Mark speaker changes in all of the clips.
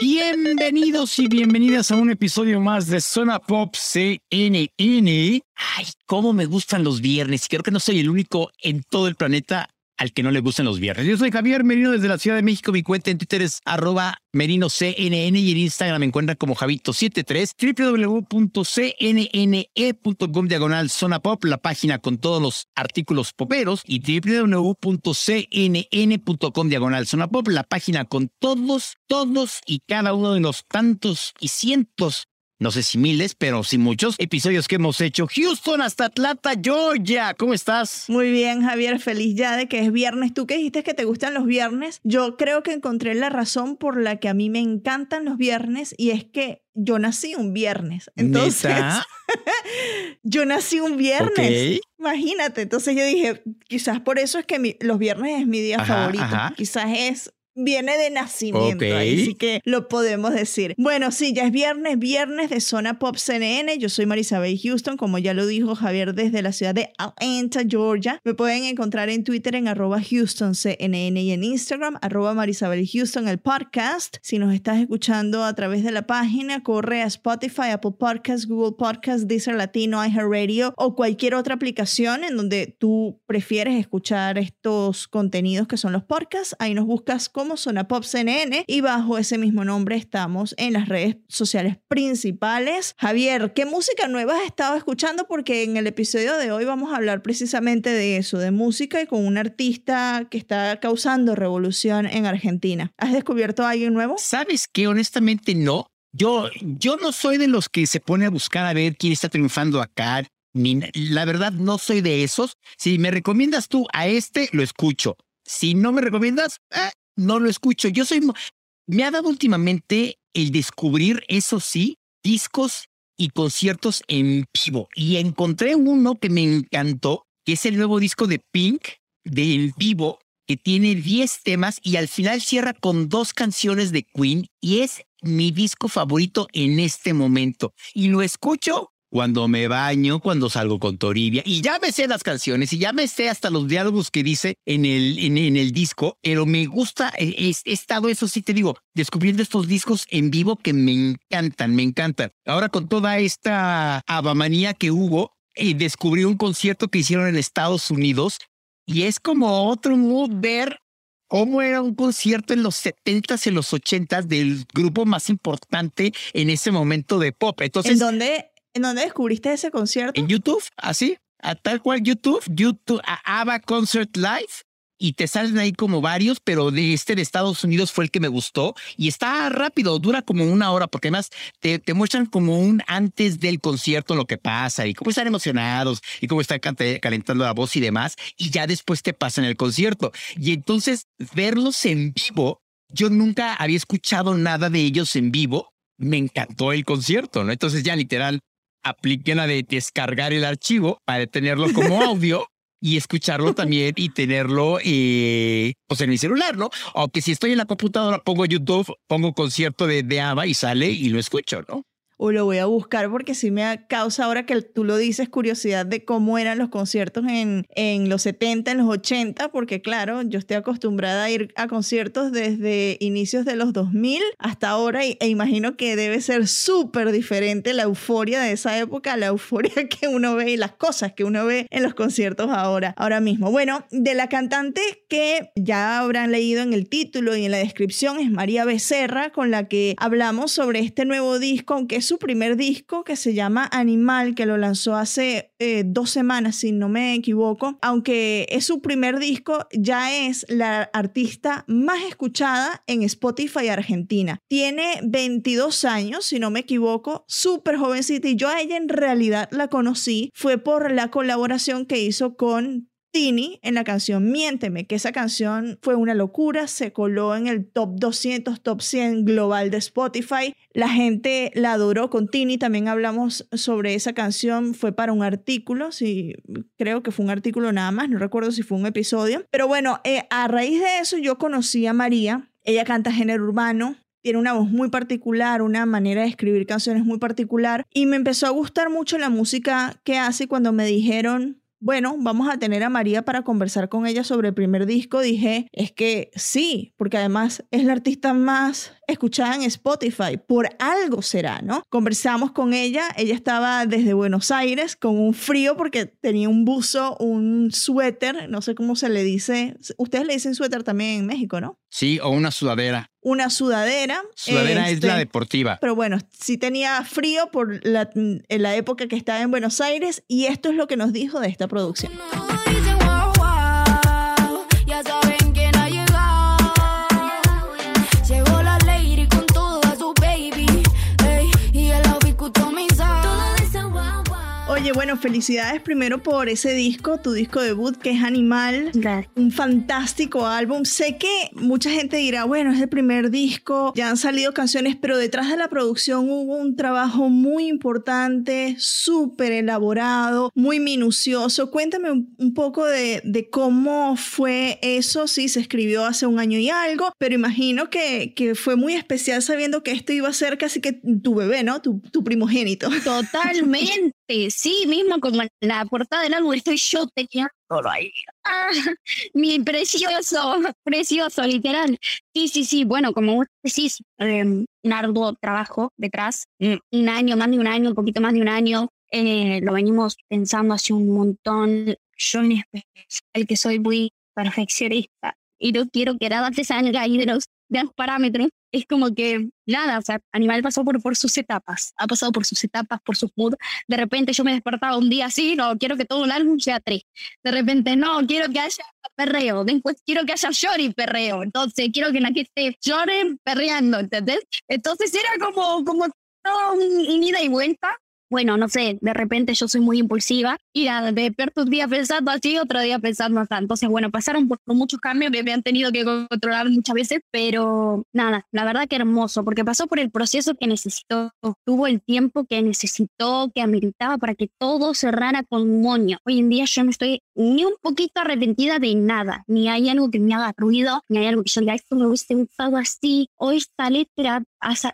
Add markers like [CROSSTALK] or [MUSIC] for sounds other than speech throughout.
Speaker 1: Bienvenidos y bienvenidas a un episodio más de Zona Pop CNN. Ay, cómo me gustan los viernes. Creo que no soy el único en todo el planeta al que no le gustan los viernes. Yo soy Javier Merino desde la Ciudad de México. Mi cuenta en Twitter es arroba merinoCNN y en Instagram me encuentran como Javito73, www.cnne.com diagonal zona pop, la página con todos los artículos poperos y www.cnn.com diagonal zona pop, la página con todos, todos y cada uno de los tantos y cientos no sé si miles, pero sí muchos episodios que hemos hecho. Houston hasta Atlanta, Georgia. ¿Cómo estás?
Speaker 2: Muy bien, Javier. Feliz ya de que es viernes. Tú que dijiste que te gustan los viernes. Yo creo que encontré la razón por la que a mí me encantan los viernes y es que yo nací un viernes. Entonces, [LAUGHS] yo nací un viernes. Imagínate. Entonces yo dije, quizás por eso es que los viernes es mi día favorito. Quizás es viene de nacimiento, así que lo podemos decir. Bueno, sí, ya es viernes, viernes de Zona Pop CNN. Yo soy Marisabel Houston, como ya lo dijo Javier desde la ciudad de Atlanta, Georgia. Me pueden encontrar en Twitter en arroba HoustonCNN y en Instagram arroba Marisabel Houston, el podcast. Si nos estás escuchando a través de la página, corre a Spotify, Apple Podcasts, Google Podcasts, Deezer Latino, iHeartRadio o cualquier otra aplicación en donde tú prefieres escuchar estos contenidos que son los podcasts. Ahí nos buscas como Zona Pop CNN y bajo ese mismo nombre estamos en las redes sociales principales. Javier, ¿qué música nueva has estado escuchando? Porque en el episodio de hoy vamos a hablar precisamente de eso, de música y con un artista que está causando revolución en Argentina. ¿Has descubierto a alguien nuevo?
Speaker 1: Sabes que honestamente no. Yo, yo no soy de los que se pone a buscar a ver quién está triunfando acá. Ni, la verdad, no soy de esos. Si me recomiendas tú a este, lo escucho. Si no me recomiendas, eh, no lo escucho. Yo soy... Me ha dado últimamente el descubrir, eso sí, discos y conciertos en vivo. Y encontré uno que me encantó, que es el nuevo disco de Pink, de en vivo, que tiene 10 temas y al final cierra con dos canciones de Queen y es mi disco favorito en este momento. Y lo escucho cuando me baño, cuando salgo con Toribia, y ya me sé las canciones y ya me sé hasta los diálogos que dice en el, en, el disco, pero me gusta, he, estado, eso sí te digo, descubriendo estos discos en vivo que me encantan, me encantan. Ahora con toda esta abamanía que hubo, eh, descubrí un concierto que hicieron en Estados Unidos y es como otro mood ver cómo era un concierto en los 70s y los 80s del grupo más importante en ese momento de pop. Entonces,
Speaker 2: ¿En dónde ¿En dónde descubriste ese concierto?
Speaker 1: En YouTube, así, a tal cual YouTube, YouTube, a ABBA Concert Live. Y te salen ahí como varios, pero de este de Estados Unidos fue el que me gustó. Y está rápido, dura como una hora, porque además te, te muestran como un antes del concierto lo que pasa y cómo están emocionados y cómo están calentando la voz y demás. Y ya después te pasan el concierto. Y entonces verlos en vivo, yo nunca había escuchado nada de ellos en vivo me encantó el concierto, ¿no? Entonces ya literal apliquen la de descargar el archivo para tenerlo como [LAUGHS] audio y escucharlo también y tenerlo eh, pues en mi celular, ¿no? Aunque si estoy en la computadora pongo YouTube, pongo concierto de, de ABBA y sale y lo escucho, ¿no?
Speaker 2: O lo voy a buscar porque sí me causa ahora que tú lo dices curiosidad de cómo eran los conciertos en, en los 70, en los 80, porque claro, yo estoy acostumbrada a ir a conciertos desde inicios de los 2000 hasta ahora e imagino que debe ser súper diferente la euforia de esa época a la euforia [LAUGHS] que uno ve y las cosas que uno ve en los conciertos ahora, ahora mismo. Bueno, de la cantante que ya habrán leído en el título y en la descripción es María Becerra, con la que hablamos sobre este nuevo disco, aunque es su primer disco que se llama Animal, que lo lanzó hace eh, dos semanas, si no me equivoco. Aunque es su primer disco, ya es la artista más escuchada en Spotify Argentina. Tiene 22 años, si no me equivoco, súper jovencita y yo a ella en realidad la conocí fue por la colaboración que hizo con Tini en la canción Miénteme, que esa canción fue una locura, se coló en el top 200, top 100 global de Spotify. La gente la adoró con Tini, también hablamos sobre esa canción, fue para un artículo, sí, creo que fue un artículo nada más, no recuerdo si fue un episodio. Pero bueno, eh, a raíz de eso yo conocí a María, ella canta género urbano, tiene una voz muy particular, una manera de escribir canciones muy particular y me empezó a gustar mucho la música que hace cuando me dijeron bueno, vamos a tener a María para conversar con ella sobre el primer disco, dije, es que sí, porque además es la artista más escuchada en Spotify, por algo será, ¿no? Conversamos con ella, ella estaba desde Buenos Aires con un frío porque tenía un buzo, un suéter, no sé cómo se le dice, ustedes le dicen suéter también en México, ¿no?
Speaker 1: Sí, o una sudadera.
Speaker 2: Una sudadera.
Speaker 1: Sudadera es la este, deportiva.
Speaker 2: Pero bueno, sí tenía frío por la, en la época que estaba en Buenos Aires y esto es lo que nos dijo de esta producción. Bueno, felicidades primero por ese disco, tu disco debut, que es Animal. Un fantástico álbum. Sé que mucha gente dirá, bueno, es el primer disco, ya han salido canciones, pero detrás de la producción hubo un trabajo muy importante, súper elaborado, muy minucioso. Cuéntame un, poco de, cómo fue eso. Sí, se escribió hace un año y algo, pero imagino que, que fue muy especial sabiendo que esto iba a ser casi que tu bebé, ¿no? Tu, tu primogénito.
Speaker 3: Totalmente. Sí, mismo como la portada del álbum estoy yo todo ahí. Ah, mi precioso, precioso, literal. Sí, sí, sí. Bueno, como vos decís, em, un arduo trabajo detrás. Un año, más de un año, un poquito más de un año. Eh, lo venimos pensando hace un montón. Yo en el que soy muy perfeccionista y no quiero que nada te salga ahí de los, de los parámetros es como que nada, o sea, Animal pasó por, por sus etapas, ha pasado por sus etapas, por sus moods. De repente yo me despertaba un día así, no, quiero que todo un álbum sea tres. De repente, no, quiero que haya perreo. Después quiero que haya llore y perreo. Entonces quiero que la gente llore perreando, ¿entendés? Entonces era como, como todo un ida y vuelta bueno, no sé, de repente yo soy muy impulsiva y de despierto un día pensando así, otro día pensando así. Entonces, bueno, pasaron por, muchos cambios que me han tenido que controlar muchas veces, pero nada, la verdad que hermoso, porque pasó por el proceso que necesitó, tuvo el tiempo que necesitó, que ameritaba para que todo cerrara con moño. Hoy en día yo no estoy ni un poquito arrepentida de nada, ni hay algo que me haga ruido, ni hay algo que yo diga, esto me hubiese gustado así, o esta letra,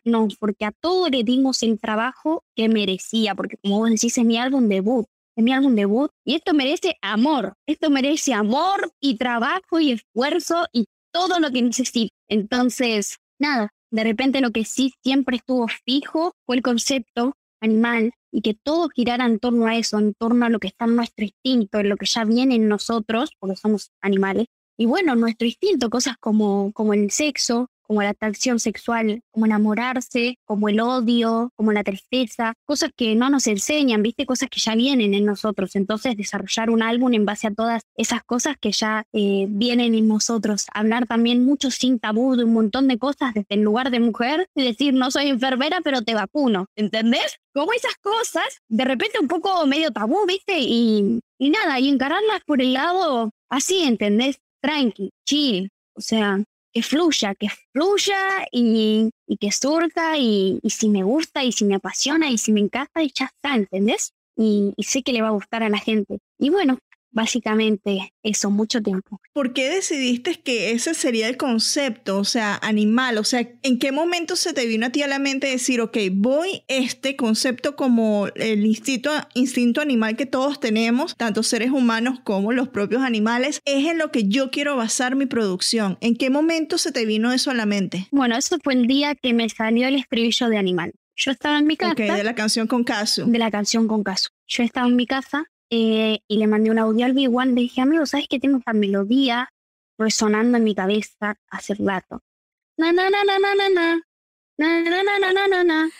Speaker 3: no, porque a todo le dimos el trabajo que merecía, porque como vos decís, es mi álbum debut, es mi álbum debut, y esto merece amor, esto merece amor y trabajo y esfuerzo y todo lo que necesito. Entonces, nada, de repente lo que sí siempre estuvo fijo fue el concepto animal y que todo girara en torno a eso, en torno a lo que está en nuestro instinto, en lo que ya viene en nosotros, porque somos animales. Y bueno, nuestro instinto, cosas como, como el sexo, como la atracción sexual, como enamorarse, como el odio, como la tristeza, cosas que no nos enseñan, viste, cosas que ya vienen en nosotros. Entonces, desarrollar un álbum en base a todas esas cosas que ya eh, vienen en nosotros. Hablar también mucho sin tabú de un montón de cosas desde el lugar de mujer y decir, no soy enfermera, pero te vacuno, ¿entendés? Como esas cosas, de repente un poco medio tabú, viste, y, y nada, y encararlas por el lado así, ¿entendés? Tranqui, chill, o sea, que fluya, que fluya y, que surta y, si me gusta y si me apasiona y si me encanta y ya está, ¿entendés? y sé que le va a gustar a la gente. Y bueno, básicamente eso, mucho tiempo.
Speaker 2: ¿Por qué decidiste que ese sería el concepto, o sea, animal? O sea, ¿en qué momento se te vino a ti a la mente decir, ok, voy este concepto como el instinto, instinto animal que todos tenemos, tanto seres humanos como los propios animales, es en lo que yo quiero basar mi producción? ¿En qué momento se te vino eso a la mente?
Speaker 3: Bueno, eso fue el día que me salió el estribillo de animal. Yo estaba en mi casa. Ok,
Speaker 2: de la canción con caso.
Speaker 3: De la canción con caso. Yo estaba en mi casa eh, y le mandé un audio al One. Le dije, amigo, ¿sabes que tengo esta melodía resonando en mi cabeza hace rato? Na, na, na, na, na, na, na. Na, na, na, na, na, na, na.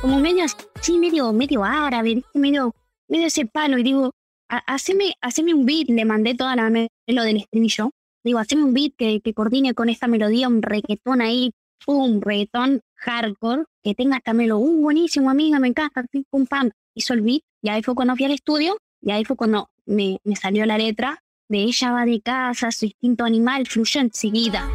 Speaker 3: Como medio así, medio, medio árabe, medio, medio ese palo. Y digo, haceme, haceme un beat, le mandé toda la lo del estribillo. digo, haceme un beat que, que coordine con esta melodía, un reggaetón ahí, un reggaetón hardcore, que tenga esta melodía, uh, buenísimo, amiga, me encanta, pum, pam. Hizo el beat, y ahí fue cuando fui al estudio, y ahí fue cuando me, me salió la letra de ella va de casa, su instinto animal fluyó enseguida.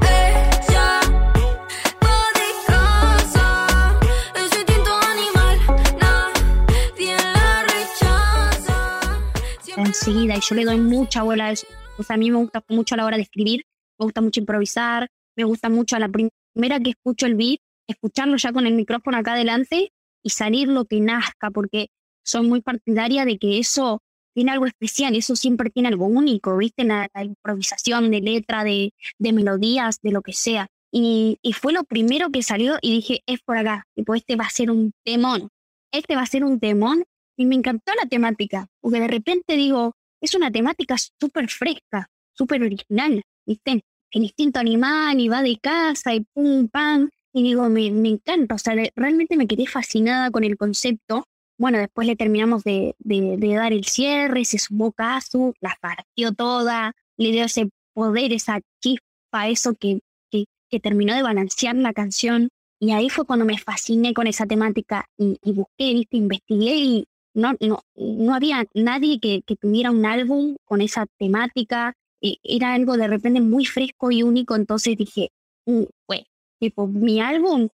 Speaker 3: enseguida y yo le doy mucha bola a eso. O sea, a mí me gusta mucho a la hora de escribir, me gusta mucho improvisar, me gusta mucho a la primera que escucho el beat, escucharlo ya con el micrófono acá adelante y salir lo que nazca, porque soy muy partidaria de que eso tiene algo especial, eso siempre tiene algo único, ¿viste? La, improvisación de letra, de, de, melodías, de lo que sea. Y, y, fue lo primero que salió y dije, es por acá, tipo, este va a ser un temón, este va a ser un temón y me encantó la temática, porque de repente digo, es una temática súper fresca, súper original, ¿viste? El instinto animal y va de casa y pum, pam. Y digo, me, encanta, o sea, realmente me quedé fascinada con el concepto. Bueno, después le terminamos de, dar el cierre, se sumó Kazu, la partió toda, le dio ese poder, esa chispa, eso que, que, que terminó de balancear la canción. Y ahí fue cuando me fasciné con esa temática y, y busqué, ¿viste? investigué y no, no, no había nadie que, que tuviera un álbum con esa temática. E, era algo de repente muy fresco y único, entonces dije, pues, tipo, mi álbum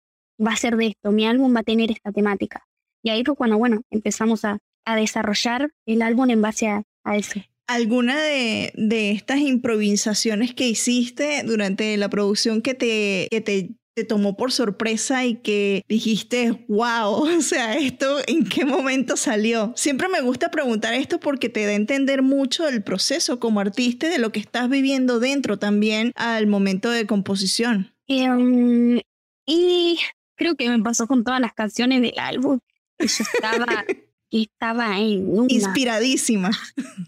Speaker 3: va a ser de esto, mi álbum va a tener esta temática. Y ahí fue cuando, bueno, empezamos a, a desarrollar el álbum en base a, a eso.
Speaker 2: ¿Alguna de, de, estas improvisaciones que hiciste durante la producción que te, que te te tomó por sorpresa y que dijiste, wow, [LAUGHS] o sea, esto en qué momento salió. Siempre me gusta preguntar esto porque te da a entender mucho el proceso como artista de lo que estás viviendo dentro también al momento de composición.
Speaker 3: Um, y creo que me pasó con todas las canciones del álbum. Yo estaba [LAUGHS] estaba en
Speaker 2: Inspiradísima.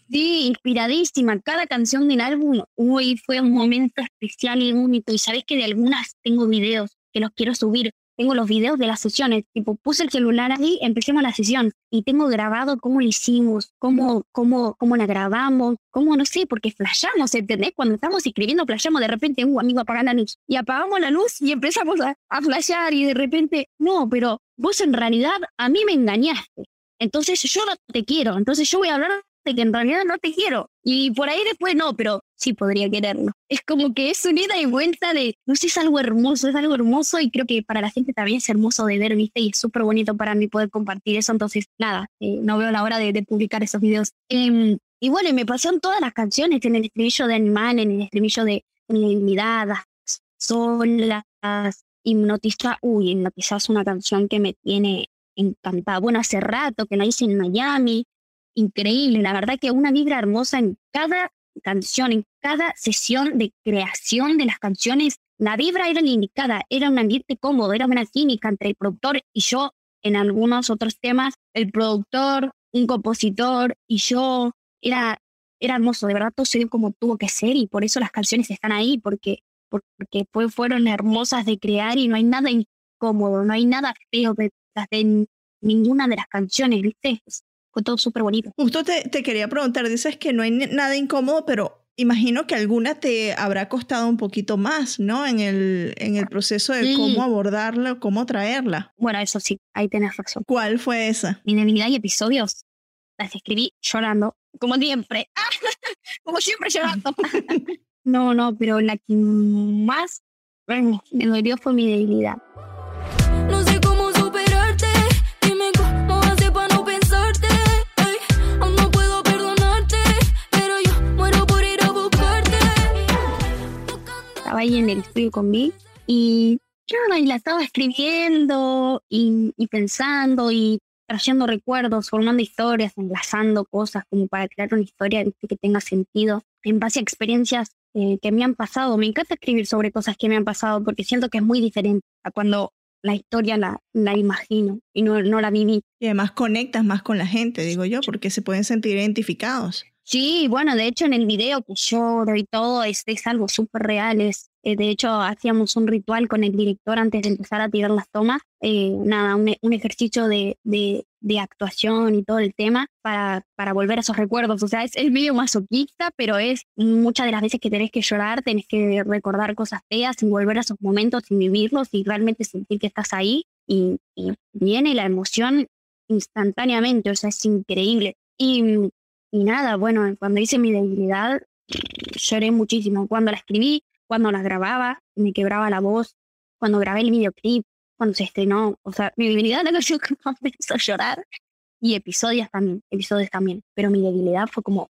Speaker 3: Sí, inspiradísima. Cada canción del álbum hoy fue un momento especial y único. Y sabes que de algunas tengo videos que los quiero subir. Tengo los videos de las sesiones. Tipo, puse el celular ahí, empecemos la sesión. Y tengo grabado cómo lo hicimos, cómo, cómo, cómo la grabamos, cómo no sé, porque flashamos, ¿entendés? Cuando estamos escribiendo, flashamos de repente, un uh, amigo, apaga la luz. Y apagamos la luz y empezamos a, a flashear y de repente, no, pero vos en realidad a mí me engañaste entonces yo no te quiero, entonces yo voy a hablar de que en realidad no te quiero. Y por ahí después no, pero sí podría quererlo. Es como que es una ida y vuelta de, no sé, es algo hermoso, es algo hermoso y creo que para la gente también es hermoso de ver, viste, y es súper bonito para mí poder compartir eso. Entonces, nada, eh, no veo la hora de, publicar esos videos. Eh, y bueno, me pasaron todas las canciones en el estribillo de Animal, en el estribillo de Miradas, Solas, Hipnotiza. Uy, Hipnotiza es una canción que me tiene encantada. Bueno, hace rato que la hice en Miami, increíble, la verdad que una vibra hermosa en cada canción, en cada sesión de creación de las canciones, la vibra era la indicada, era un ambiente cómodo, era una química entre el productor y yo en algunos otros temas, el productor, un compositor y yo, era, era hermoso, de verdad todo se dio como tuvo que ser y por eso las canciones están ahí, porque, porque fueron hermosas de crear y no hay nada incómodo, no hay nada feo de de ninguna de las canciones, ¿viste? Fue todo súper bonito.
Speaker 2: Justo te, te, quería preguntar, dices que no hay nada incómodo, pero imagino que alguna te habrá costado un poquito más, ¿no? En el, en el proceso de cómo abordarla, cómo traerla.
Speaker 3: Bueno, eso sí, ahí tenés razón.
Speaker 2: ¿Cuál fue esa?
Speaker 3: Mi debilidad y episodios las escribí llorando, como siempre. [LAUGHS] como siempre llorando. [LAUGHS] no, no, pero la que más me dolió fue mi debilidad. Ahí en el estudio con mí y y la estaba escribiendo y, pensando y trayendo recuerdos, formando historias, enlazando cosas como para crear una historia que tenga sentido en base a experiencias eh, que me han pasado. Me encanta escribir sobre cosas que me han pasado porque siento que es muy diferente a cuando la historia la, la imagino y no, no la viví.
Speaker 2: Y además conectas más con la gente, digo yo, porque se pueden sentir identificados.
Speaker 3: Sí, bueno, de hecho en el video que lloro y todo es, es algo súper real, es, Eh, de hecho, hacíamos un ritual con el director antes de empezar a tirar las tomas. Eh, nada, un, un ejercicio de, de, de, actuación y todo el tema para, para volver a esos recuerdos. O sea, es, es medio masoquista, pero es muchas de las veces que tenés que llorar, tenés que recordar cosas feas y volver a esos momentos y vivirlos y realmente sentir que estás ahí. Y, y viene la emoción instantáneamente, o sea, es increíble. Y, y nada, bueno, cuando hice mi debilidad, lloré muchísimo. Cuando la escribí, cuando la grababa, me quebraba la voz, cuando grabé el videoclip, cuando se estrenó, o sea, mi debilidad era [LAUGHS] que yo empezó a llorar y episodios también, episodios también, pero mi debilidad fue como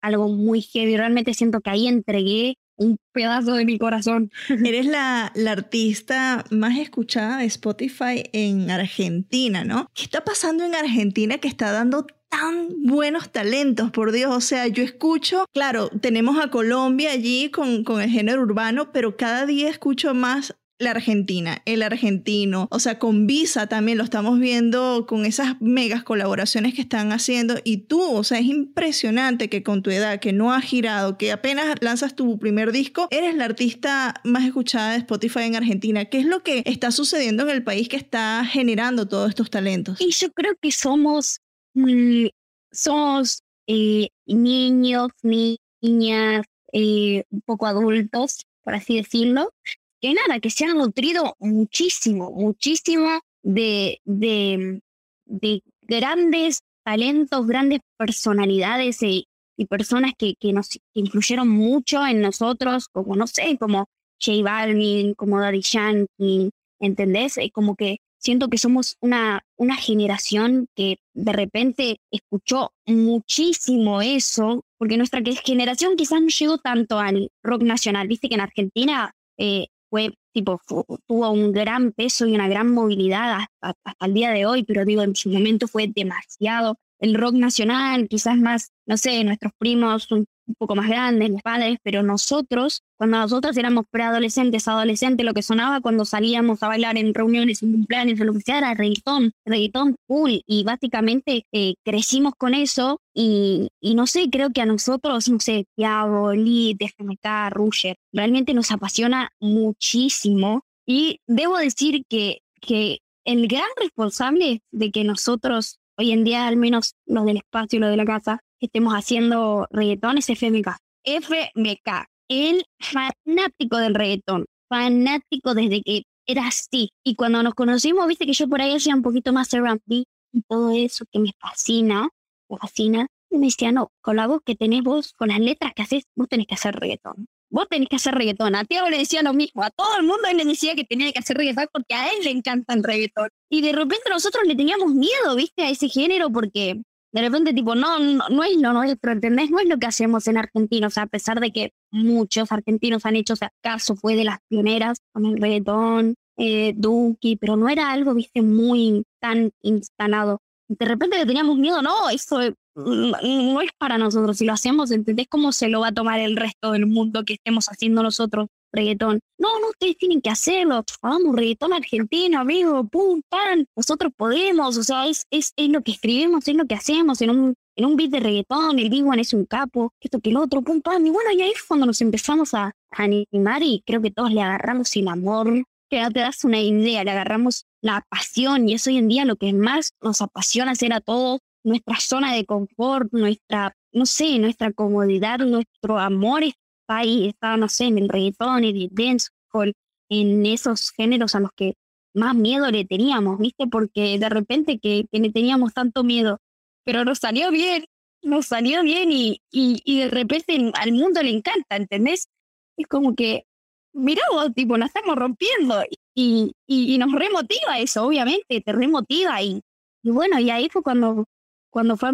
Speaker 3: algo muy heavy, realmente siento que ahí entregué un pedazo de mi corazón. [LAUGHS]
Speaker 2: Eres la, la, artista más escuchada de Spotify en Argentina, ¿no? ¿Qué está pasando en Argentina que está dando tan buenos talentos, por Dios. O sea, yo escucho, claro, tenemos a Colombia allí con, con el género urbano, pero cada día escucho más la Argentina, el argentino, o sea, con Visa también lo estamos viendo con esas megas colaboraciones que están haciendo y tú, o sea, es impresionante que con tu edad, que no has girado, que apenas lanzas tu primer disco, eres la artista más escuchada de Spotify en Argentina. ¿Qué es lo que está sucediendo en el país que está generando todos estos talentos?
Speaker 3: Y yo creo que somos Mm, somos eh, niños, niñas, eh, un poco adultos, por así decirlo, que nada, que se han nutrido muchísimo, muchísimo de, de, de grandes talentos, grandes personalidades y, personas que, que nos que influyeron mucho en nosotros, como no sé, como J Balvin, como Daddy Yankee, ¿entendés? Como que siento que somos una, una generación que de repente escuchó muchísimo eso, porque nuestra generación quizás no llegó tanto al rock nacional. Viste que en Argentina eh, fue tipo tuvo un gran peso y una gran movilidad hasta, hasta, el día de hoy, pero digo, en su momento fue demasiado. El rock nacional, quizás más, no sé, nuestros primos, un un poco más grandes, mis padres, pero nosotros, cuando nosotros éramos preadolescentes, adolescentes, lo que sonaba cuando salíamos a bailar en reuniones, en cumpleaños, en lo que sea, era reggaetón, reggaetón cool, y básicamente eh, crecimos con eso, y, y, no sé, creo que a nosotros, no sé, Tiago, Lee, FMK, Rusher, realmente nos apasiona muchísimo, y debo decir que, que el gran responsable de que nosotros, hoy en día, al menos los del espacio y los de la casa, estemos haciendo reggaetón es FMK. FMK, el fanático del reggaetón, fanático desde que era así. Y cuando nos conocimos, viste que yo por ahí hacía un poquito más R&B y todo eso que me fascina, me fascina. Y me decía, no, con la voz que tenés vos, con las letras que haces, vos tenés que hacer reggaetón. Vos tenés que hacer reggaetón. A Tiago le decía lo mismo, a todo el mundo le decía que tenía que hacer reggaetón porque a él le encanta el reggaetón. Y de repente nosotros le teníamos miedo, viste, a ese género porque de repente tipo, no, no, no, es lo nuestro, ¿entendés? No es lo que hacemos en Argentina, o sea, a pesar de que muchos argentinos han hecho, o sea, caso fue de las pioneras con el reggaetón, eh, Duki, pero no era algo, viste, muy tan instalado. De repente le teníamos miedo, no, eso no es para nosotros, si lo hacemos, ¿entendés cómo se lo va a tomar el resto del mundo que estemos haciendo nosotros? Reggaetón. No, no, ustedes tienen que hacerlo. Vamos, reggaetón argentino, amigo, pum, pan. Nosotros podemos, o sea, es, es, es lo que escribimos, es lo que hacemos en un, en un beat de reggaetón. El Big One es un capo, esto que el otro, pum, pan. Y bueno, y ahí es cuando nos empezamos a animar y creo que todos le agarramos el amor. Que te das una idea, le agarramos la pasión y es hoy en día lo que más nos apasiona hacer a todos, nuestra zona de confort, nuestra, no sé, nuestra comodidad, nuestro amor ahí, estaba, no sé, en el reggaetón, en el dancehall, en esos géneros a los que más miedo le teníamos, ¿viste? Porque de repente que, que le teníamos tanto miedo, pero nos salió bien, nos salió bien y, y, y de repente al mundo le encanta, ¿entendés? Es como que, mira vos, tipo, la estamos rompiendo y, y, y nos remotiva eso, obviamente, te remotiva y, y bueno, y ahí fue cuando, cuando fue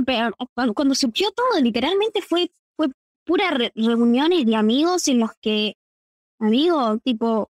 Speaker 3: cuando, cuando surgió todo, literalmente fue puras reuniones de amigos en los que, amigo, tipo,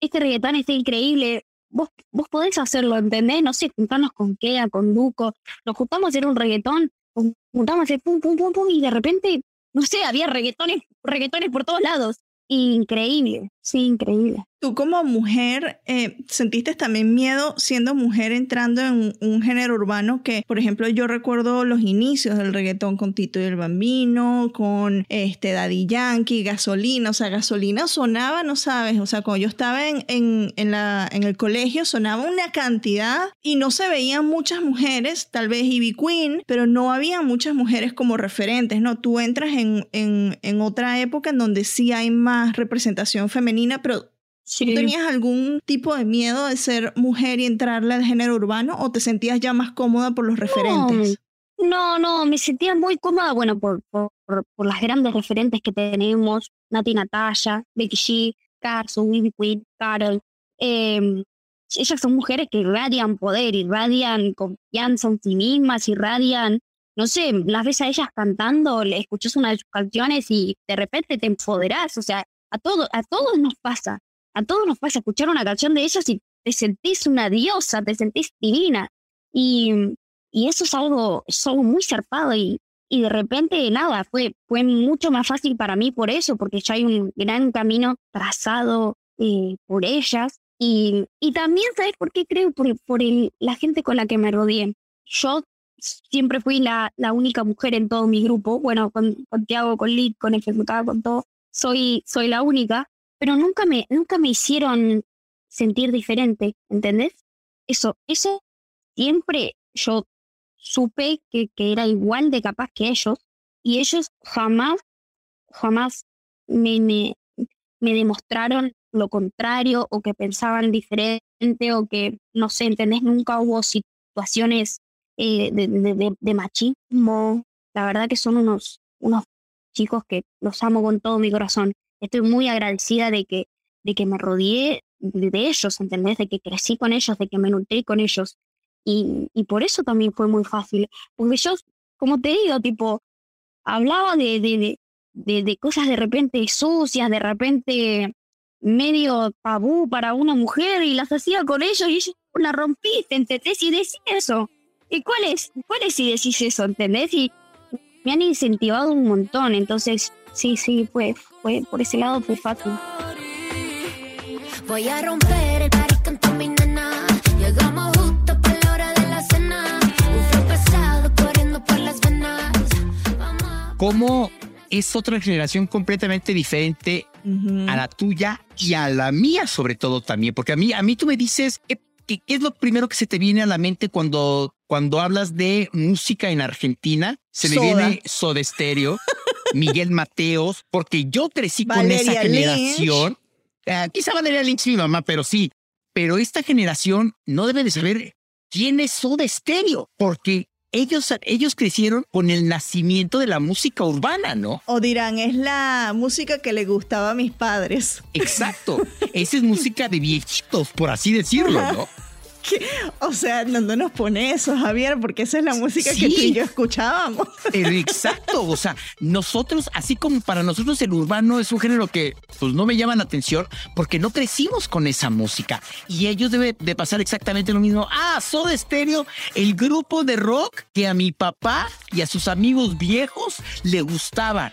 Speaker 3: este reggaetón está increíble, vos, vos podés hacerlo, ¿entendés? No sé, juntarnos con Kea, con Duco, nos juntamos a hacer un reggaetón, juntamos a hacer pum, pum, pum, pum, y de repente, no sé, había reggaetones, reggaetones por todos lados. Increíble, sí, increíble.
Speaker 2: Tú como mujer, eh, ¿sentiste también miedo siendo mujer entrando en un, género urbano que, por ejemplo, yo recuerdo los inicios del reggaetón con Tito y el Bambino, con este Daddy Yankee, Gasolina, o sea, Gasolina sonaba, no sabes, o sea, cuando yo estaba en, en, en, la, en el colegio sonaba una cantidad y no se veían muchas mujeres, tal vez Ivy Queen, pero no había muchas mujeres como referentes, ¿no? Tú entras en, en, en otra época en donde sí hay más representación femenina, pero ¿Tú tenías algún tipo de miedo de ser mujer y entrarle al género urbano o te sentías ya más cómoda por los referentes?
Speaker 3: No, no, me sentía muy cómoda, bueno, por, por, por, las grandes referentes que tenemos, Nati Natalia, Becky G, Carson, Vivi Queen, Carol. Eh, ellas son mujeres que irradian poder, irradian confianza en sí mismas, irradian, no sé, las ves a ellas cantando, le escuchas una de sus canciones y de repente te empoderás, o sea, a, todo, a todos nos pasa. A todos nos pasa escuchar una canción de ellas y te sentís una diosa, te sentís divina. Y, y eso es algo, es muy zarpado y, y de repente nada, fue, fue mucho más fácil para mí por eso, porque ya hay un gran camino trazado eh, por ellas. Y, y también, ¿sabes por qué creo? Por, por el, la gente con la que me rodeé. Yo siempre fui la, la única mujer en todo mi grupo, bueno, con, con Tiago, con Lid, con FMK, con todo, soy, soy la única pero nunca me, nunca me hicieron sentir diferente, ¿entendés? Eso, eso siempre yo supe que, que era igual de capaz que ellos y ellos jamás, jamás me, me, me demostraron lo contrario o que pensaban diferente o que, no sé, ¿entendés? Nunca hubo situaciones eh, de, de, de, machismo. La verdad que son unos, unos chicos que los amo con todo mi corazón estoy muy agradecida de que, de que me rodeé de ellos, ¿entendés? De que crecí con ellos, de que me nutrí con ellos. Y, y por eso también fue muy fácil. Porque yo, como te digo, tipo, hablaba de, de, de, cosas de repente sucias, de repente medio tabú para una mujer y las hacía con ellos y ellos la rompiste, ¿entendés? Y decís eso. ¿Y cuál es, cuál es si decís eso, ¿entendés? Me han incentivado un montón, entonces sí, sí, pues fue por ese lado fue fácil. Voy a romper el party con mi nena. Llegamos justo para la hora de la cena. Un flow pesado corriendo por las venas. ¿Cómo es otra generación completamente diferente a la tuya y a la mía sobre todo también? Porque a mí, a mí tú me dices, ¿qué, qué, qué es lo primero que se te viene a la mente cuando, cuando hablas de música en Argentina? Se me viene Soda Stereo. [LAUGHS] Miguel Mateos, porque yo crecí con esa generación. Uh, quizá Valeria Lynch mi mamá, pero sí. Pero esta generación no debe de saber quién es Soda Stereo, porque ellos, ellos crecieron con el nacimiento de la música urbana, ¿no?
Speaker 2: O dirán, es la música que le gustaba a mis padres.
Speaker 1: Exacto. Esa es música de viejitos, por así decirlo, ¿no?
Speaker 2: O sea, no, nos pone eso, Javier, porque esa es la música que tú y yo escuchábamos.
Speaker 1: Exacto, o sea, nosotros, así como para nosotros el urbano es un género que pues no me llama la atención porque no crecimos con esa música. Y ellos deben de pasar exactamente lo mismo. Ah, Soda Stereo, el grupo de rock que a mi papá y a sus amigos viejos le gustaban.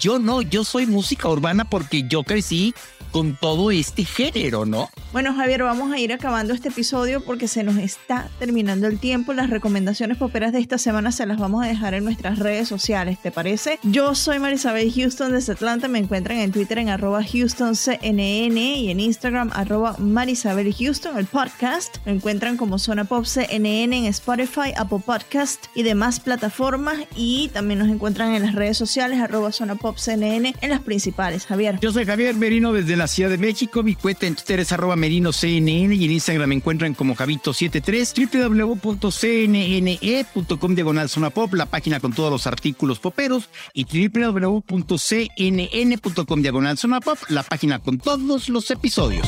Speaker 1: Yo no, yo soy música urbana porque yo crecí con todo este género, ¿no?
Speaker 2: Bueno, Javier, vamos a ir acabando este episodio porque se nos está terminando el tiempo. Las recomendaciones poperas de esta semana se las vamos a dejar en nuestras redes sociales, ¿te parece? Yo soy Marisabel Houston desde Atlanta. Me encuentran en Twitter en arroba HoustonCNN y en Instagram arroba Marisabel Houston, el podcast. Me encuentran como Zona Pop CNN en Spotify, Apple Podcast y demás plataformas. Y también nos encuentran en las redes sociales arroba Zona Pop CNN en las principales. Javier.
Speaker 1: Yo soy Javier Merino desde la Ciudad de México. Mi cuenta en Twitter es arroba merinoCNN y en Instagram me encuentran como Javito73, www.cnne.com diagonal zona la página con todos los artículos poperos y www.cnn.com diagonal zona la página con todos los episodios.